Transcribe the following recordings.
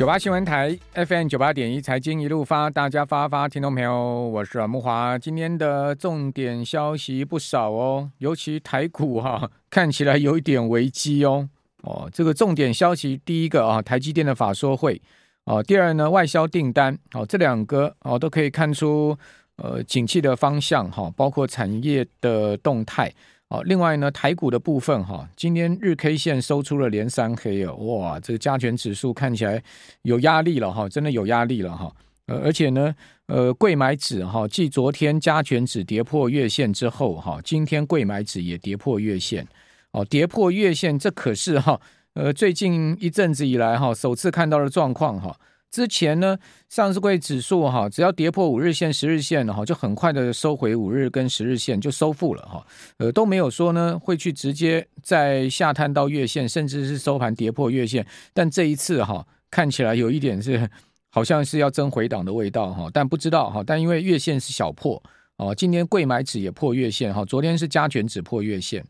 九八新闻台 FM 九八点一财经一路发，大家发发，听众朋友，我是阮慕驊。今天的重点消息不少哦，尤其台股哈、看起来有一点危机哦。哦，这个重点消息，第一个啊，台积电的法说会哦，第二呢，外销订单哦，这两个哦都可以看出呃景气的方向哈，包括产业的动态。好，另外呢，台股的部分哈，今天日 K 线收出了连三黑哦，哇，这个加权指数看起来有压力了哈，真的有压力了哈。呃，而且呢，呃，柜买指哈，继昨天加权指跌破月线之后哈，今天柜买指也跌破月线，哦，跌破月线，这可是哈，呃，最近一阵子以来哈，首次看到的状况哈。之前呢，上市柜指数哈，只要跌破五日线、十日线哈，就很快的收回五日跟十日线，就收复了哈。呃，都没有说呢会去直接再下探到月线，甚至是收盘跌破月线。但这一次哈，看起来有一点是好像是要争回档的味道哈，但不知道哈。但因为月线是小破哦，今天柜买指也破月线哈，昨天是加权指破月线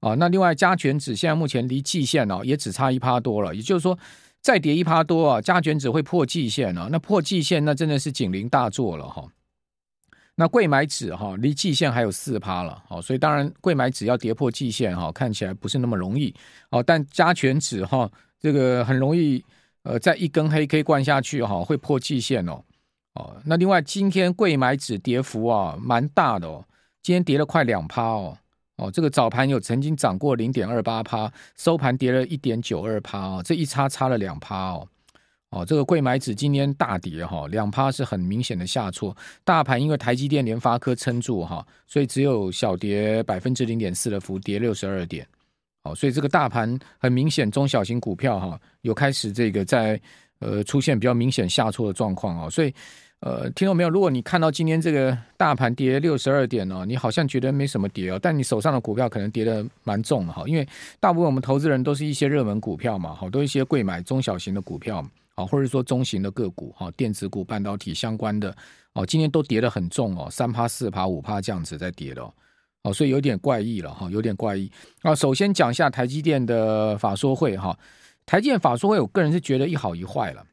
啊。那另外加权指现在目前离季线哦也只差一趴多了，也就是说。再跌一趴多啊，加权指会破季线啊，那破季线那真的是警铃大作了哈。那柜买指哈离季线还有四趴了，好，所以当然柜买指要跌破季线哈，看起来不是那么容易哦。但加权指哈这个很容易呃，在一根黑 K 灌下去哈，会破季线哦。哦，那另外今天柜买指跌幅啊蛮大的哦，今天跌了快两趴哦。哦，这个早盘有曾经涨过零点二八趴，收盘跌了一点九二趴哦，这一差差了两趴哦。哦，这个柜买指今天大跌哈，两趴是很明显的下挫。大盘因为台积电、联发科撑住哈，所以只有小跌百分之零点四的幅，跌六十二点。哦，所以这个大盘很明显，中小型股票哈有开始这个在呃出现比较明显下挫的状况哦，所以。呃，听到没有？如果你看到今天这个大盘跌六十二点哦，你好像觉得没什么跌哦，但你手上的股票可能跌的蛮重的哈，因为大部分我们投资人都是一些热门股票嘛，好多一些贵买中小型的股票啊，或者说中型的个股哈，电子股、半导体相关的哦，今天都跌的很重哦，三趴、四趴、五趴这样子在跌的哦，所以有点怪异了哈，有点怪异啊。首先讲一下台积电的法说会哈，台积电法说会，我个人是觉得一好一坏了。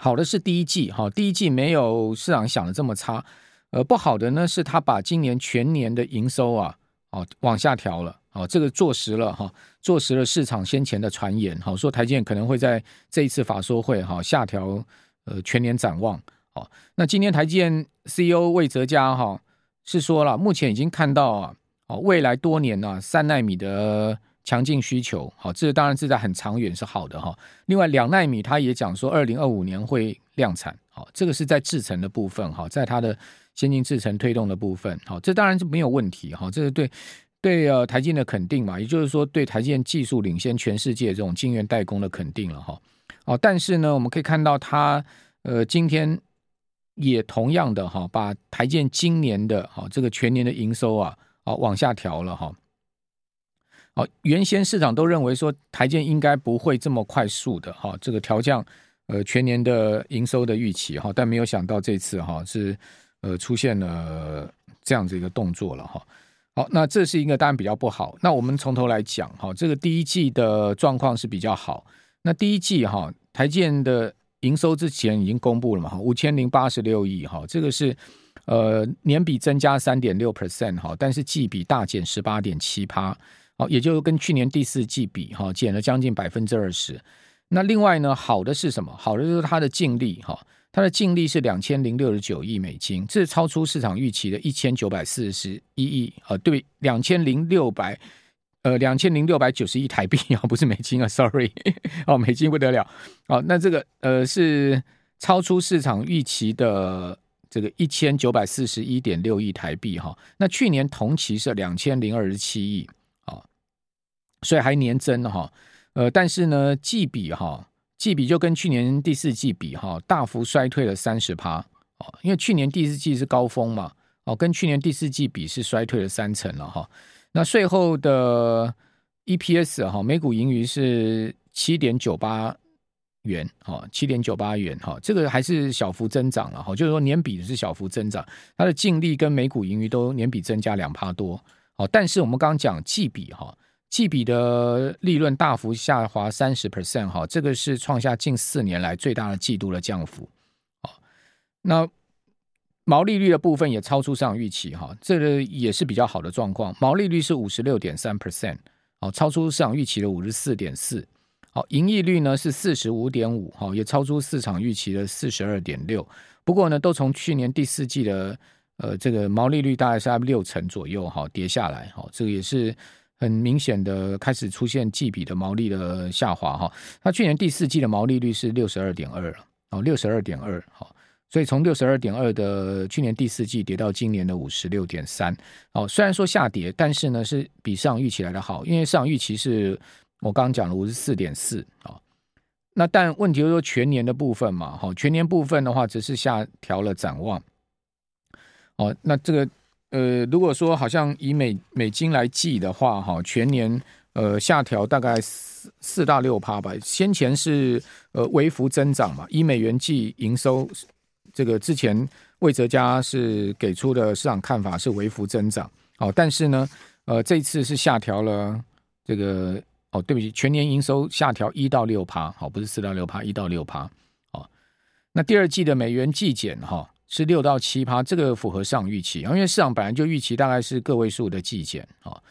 好的是第一季哈，第一季没有市场想的这么差，呃，不好的呢是他把今年全年的营收啊，哦往下调了，哦，这个坐实了哈，坐实了市场先前的传言，好说台积电可能会在这一次法说会哈下调呃全年展望，好，那今天台积电 CEO 魏哲嘉哈是说了，目前已经看到啊，哦未来多年呢三奈米的。强劲需求，好，这当然是在很长远是好的哈。另外两纳米，他也讲说二零二五年会量产，好，这个是在制程的部分哈，在它的先进制程推动的部分，好，这当然是没有问题哈，这是对对呃台积电的肯定嘛，也就是说对台积电技术领先全世界这种晶圆代工的肯定了哈。哦，但是呢，我们可以看到它呃今天也同样的哈，把台积电今年的哈这个全年的营收啊，啊往下调了哈。好，原先市场都认为说台建应该不会这么快速的哈，这个调降呃全年的营收的预期哈，但没有想到这次哈是呃出现了这样子一个动作了哈。好，那这是一个当然比较不好。那我们从头来讲哈，这个第一季的状况是比较好。那第一季哈台建的营收之前已经公布了嘛哈，五千零八十六亿哈，这个是呃年比增加三点六 percent 哈，但是季比大减十八点七趴。好，也就跟去年第四季比，哈，减了将近百分之二十。那另外呢，好的是什么？好的就是它的净利，哈，它的净利是两千零六十九亿美金，这是超出市场预期的一千九百四十一亿，啊，对，两千零六百，呃，两千零六百九十亿台币啊，不是美金啊，sorry，哦，美金不得了，哦，那这个呃是超出市场预期的这个一千九百四十一点六亿台币，哈，那去年同期是两千零二十七亿。所以还年增哈，呃，但是呢，季比哈，季比就跟去年第四季比哈，大幅衰退了三十趴哦，因为去年第四季是高峰嘛，哦，跟去年第四季比是衰退了三成了哈。那税后的 EPS 哈，每股盈余是七点九八元哈，七点九八元哈，这个还是小幅增长了哈，就是说年比是小幅增长，它的净利跟每股盈余都年比增加两趴多哦，但是我们刚刚讲季比哈。季比的利润大幅下滑三十 percent 哈，这个是创下近四年来最大的季度的降幅。那毛利率的部分也超出市场预期哈，这个也是比较好的状况。毛利率是五十六点三 percent，哦，超出市场预期的五十四点四。好，盈利率呢是四十五点五，哈，也超出市场预期的四十二点六。不过呢，都从去年第四季的呃这个毛利率大概是在六成左右，哈，跌下来，哈，这个也是很明显的开始出现季比的毛利的下滑，哈。它去年第四季的毛利率是六十二点二，哦，六十二点二，哈。所以从六十二点二的去年第四季跌到今年的五十六点三，哦，虽然说下跌，但是呢是比市场预期来的好，因为市场预期是我刚刚讲了五十四点四，啊，那但问题就是说全年的部分嘛，哈，全年部分的话只是下调了展望，哦，那这个呃，如果说好像以美美金来计的话，哈，全年呃下调大概四四到六趴吧，先前是呃微幅增长嘛，以美元计营收。这个之前魏哲家是给出的市场看法是微幅增长，哦，但是呢，呃，这次是下调了这个，哦，对不起，全年营收下调一到六趴，好，不是四到六趴，一到六趴，哦，那第二季的美元计减哈是六到七趴，这个符合市场预期，因为市场本来就预期大概是个位数的季减，哦，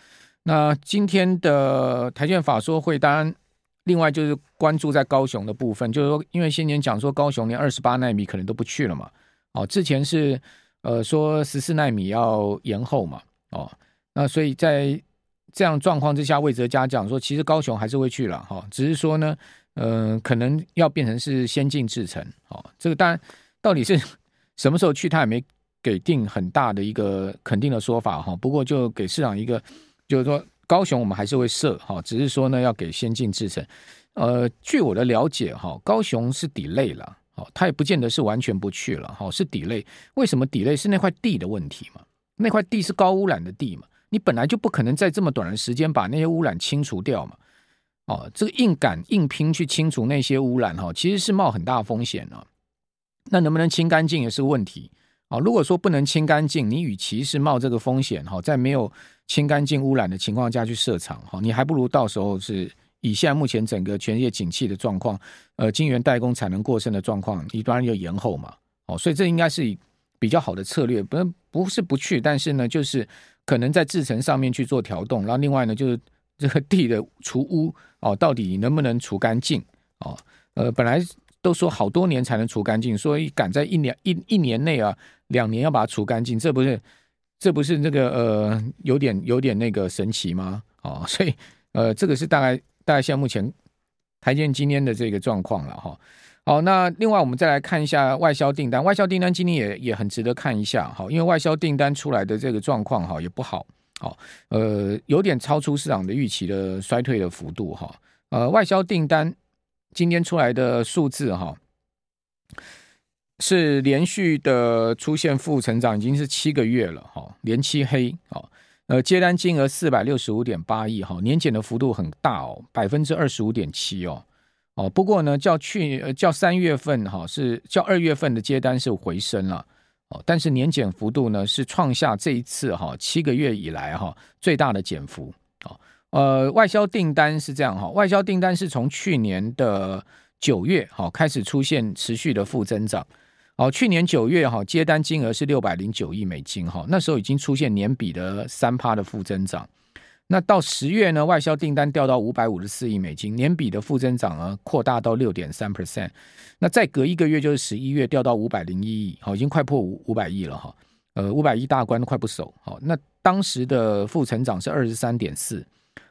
那今天的台积法说会当然。另外就是关注在高雄的部分，就是说，因为先前讲说高雄连二十八纳米可能都不去了嘛，哦，之前是呃说十四纳米要延后嘛，哦，那所以在这样状况之下，魏哲家讲说，其实高雄还是会去了，哈，只是说呢，呃，可能要变成是先进制程，哦，这个当然到底是什么时候去，他也没给定很大的一个肯定的说法，哈，不过就给市场一个，就是说。高雄我们还是会设哈，只是说呢要给先进制程。呃，据我的了解哈，高雄是 delay 了，哦，它也不见得是完全不去了，哈，是 delay。为什么 delay？是那块地的问题嘛？那块地是高污染的地嘛？你本来就不可能在这么短的时间把那些污染清除掉嘛？哦，这个硬赶硬拼去清除那些污染哈，其实是冒很大风险啊。那能不能清干净也是问题。啊，如果说不能清干净，你与其是冒这个风险哈，在没有清干净污染的情况下去设厂哈，你还不如到时候是以现在目前整个全世界景气的状况，呃，晶圆代工产能过剩的状况，你当然就延后嘛。哦，所以这应该是比较好的策略，不不是不去，但是呢，就是可能在制程上面去做调动，然后另外呢，就是这个地的除污哦，到底能不能除干净？哦，呃，本来都说好多年才能除干净，所以赶在一年一一年内啊。两年要把它除干净，这不是这不是那个呃有点有点那个神奇吗？哦，所以呃这个是大概大概现在目前台建今天的这个状况了哈。好，那另外我们再来看一下外销订单，外销订单今天也也很值得看一下哈，因为外销订单出来的这个状况哈也不好，好呃有点超出市场的预期的衰退的幅度哈。呃，外销订单今天出来的数字哈。是连续的出现负成长，已经是七个月了哈，连七黑哦。呃，接单金额四百六十五点八亿哈，年减的幅度很大哦，百分之二十五点七哦哦。不过呢，较去年呃较三月份哈是较二月份的接单是回升了哦，但是年减幅度呢是创下这一次哈七个月以来哈最大的减幅。呃，外销订单是这样哈，外销订单是从去年的九月哈开始出现持续的负增长。哦，去年九月哈接单金额是六百零九亿美金哈，那时候已经出现年比的三趴的负增长。那到十月呢，外销订单掉到五百五十四亿美金，年比的负增长呢扩大到六点三 percent。那再隔一个月就是十一月掉到五百零一亿，好，已经快破五五百亿了哈。呃，五百亿大关都快不守。好，那当时的负成长是二十三点四。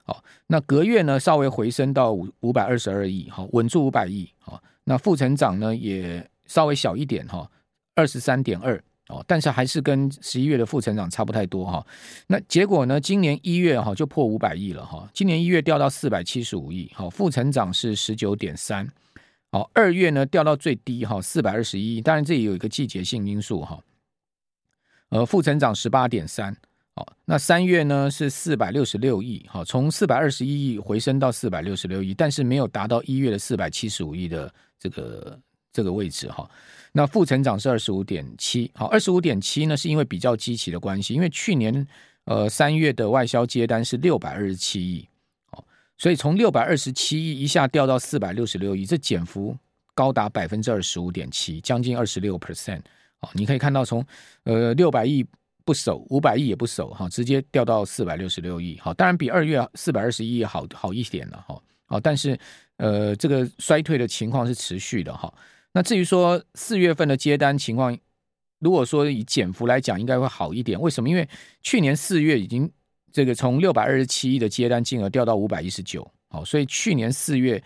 好，那隔月呢稍微回升到五五百二十二亿，好，稳住五百亿。好，那负成长呢也。稍微小一点哈，二十三点二哦，但是还是跟十一月的负成长差不太多哈。那结果呢？今年一月哈就破五百亿了哈。今年一月掉到四百七十五亿，好，负成长是十九点三。好，二月呢掉到最低哈，四百二十一亿。当然这里有一个季节性因素哈。呃，负成长十八点三。好，那三月呢是四百六十六亿，好，从四百二十一亿回升到四百六十六亿，但是没有达到一月的四百七十五亿的这个。这个位置哈，那负成长是二十五点七，好，二十五点七呢，是因为比较基期的关系，因为去年呃三月的外销接单是六百二十七亿，所以从六百二十七亿一下掉到四百六十六亿，这减幅高达百分之二十五点七，将近二十六 percent。哦，你可以看到从呃六百亿不守，五百亿也不守，哈，直接掉到四百六十六亿。好，当然比二月四百二十一亿好好一点了，哈。好，但是呃，这个衰退的情况是持续的，哈。那至于说四月份的接单情况，如果说以减幅来讲，应该会好一点。为什么？因为去年四月已经这个从六百二十七亿的接单金额掉到五百一十九，好，所以去年四月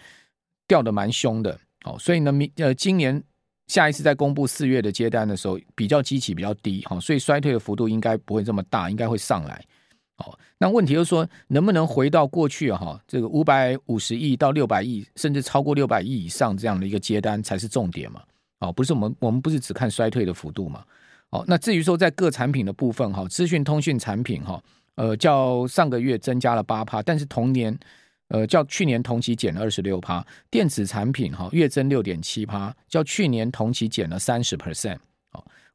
掉的蛮凶的，好，所以呢，明呃今年。下一次再公布四月的接单的时候，比较基期比较低，哈，所以衰退的幅度应该不会这么大，应该会上来。好，那问题就是说，能不能回到过去哈，这个五百五十亿到六百亿，甚至超过六百亿以上这样的一个接单才是重点嘛？哦，不是我们我们不是只看衰退的幅度嘛？哦，那至于说在各产品的部分哈，资讯通讯产品哈，呃，较上个月增加了八趴，但是同年。呃，较去年同期减了二十六趴，电子产品哈月增六点七趴，较去年同期减了三十 percent，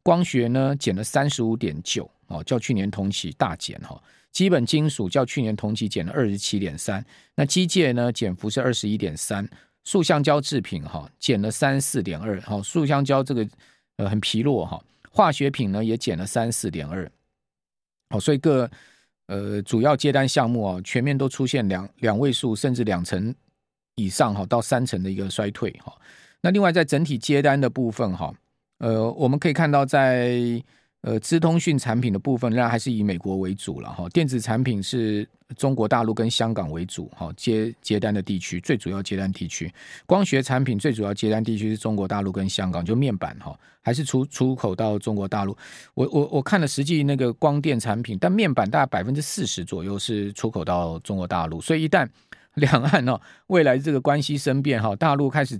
光学呢减了三十五点九，哦，较去年同期大减哈，基本金属较去年同期减了二十七点三，那机械呢减幅是二十一点三，塑橡胶制品哈减了三四点二，哈，塑橡胶这个呃很疲弱哈，化学品呢也减了三四点二，好，所以各。呃，主要接单项目啊，全面都出现两两位数甚至两成以上哈，到三成的一个衰退哈。那另外在整体接单的部分哈，呃，我们可以看到在。呃，资通讯产品的部分，仍然还是以美国为主了哈。电子产品是中国大陆跟香港为主哈，接接单的地区，最主要接单地区。光学产品最主要接单地区是中国大陆跟香港，就面板哈，还是出出口到中国大陆。我我我看了实际那个光电产品，但面板大概百分之四十左右是出口到中国大陆。所以一旦两岸哦，未来这个关系生变哈，大陆开始。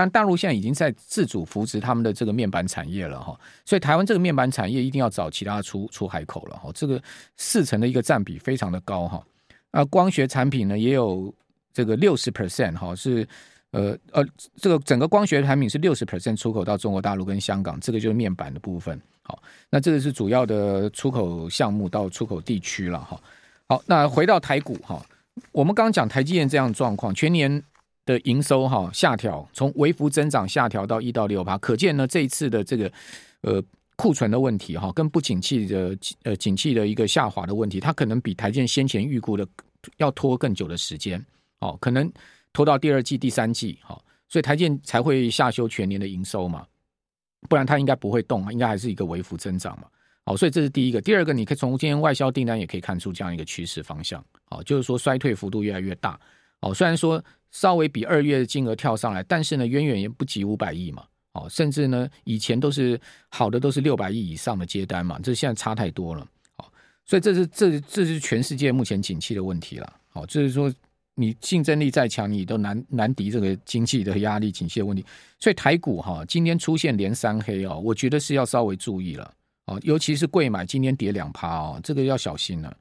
但大陆现在已经在自主扶持他们的这个面板产业了哈，所以台湾这个面板产业一定要找其他出出海口了哈，这个四成的一个占比非常的高哈。啊，光学产品呢也有这个六十 percent 哈，是呃呃，这个整个光学产品是六十 percent 出口到中国大陆跟香港，这个就是面板的部分。好，那这个是主要的出口项目到出口地区了哈。好，那回到台股哈，我们刚刚讲台积电这样的状况，全年。的营收哈下调，从微幅增长下调到一到六趴，可见呢这一次的这个呃库存的问题哈，跟不景气的呃景气的一个下滑的问题，它可能比台建先前预估的要拖更久的时间哦，可能拖到第二季、第三季哈，所以台建才会下修全年的营收嘛，不然它应该不会动，应该还是一个微幅增长嘛。好，所以这是第一个，第二个你可以从今天外销订单也可以看出这样一个趋势方向，好，就是说衰退幅度越来越大。哦，虽然说稍微比二月的金额跳上来，但是呢，远远也不及五百亿嘛。哦，甚至呢，以前都是好的，都是六百亿以上的接单嘛，这现在差太多了。哦，所以这是这这是全世界目前景气的问题了。哦，就是说你竞争力再强，你都难难敌这个经济的压力、景气的问题。所以台股哈，今天出现连三黑哦，我觉得是要稍微注意了。哦，尤其是贵买今天跌两趴哦，这个要小心了。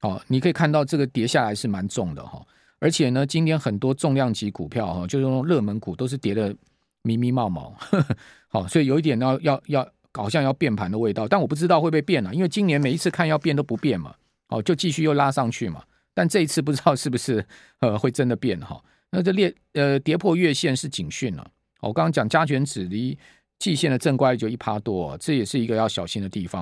哦，你可以看到这个跌下来是蛮重的哈。而且呢，今天很多重量级股票哈，就是那种热门股都是跌得密密麻麻，好，所以有一点要要要，好像要变盘的味道。但我不知道会不会变了，因为今年每一次看要变都不变嘛，哦，就继续又拉上去嘛。但这一次不知道是不是呃会真的变哈？那这列呃跌破月线是警讯了。我刚刚讲加权指离季线的正乖就一趴多，这也是一个要小心的地方。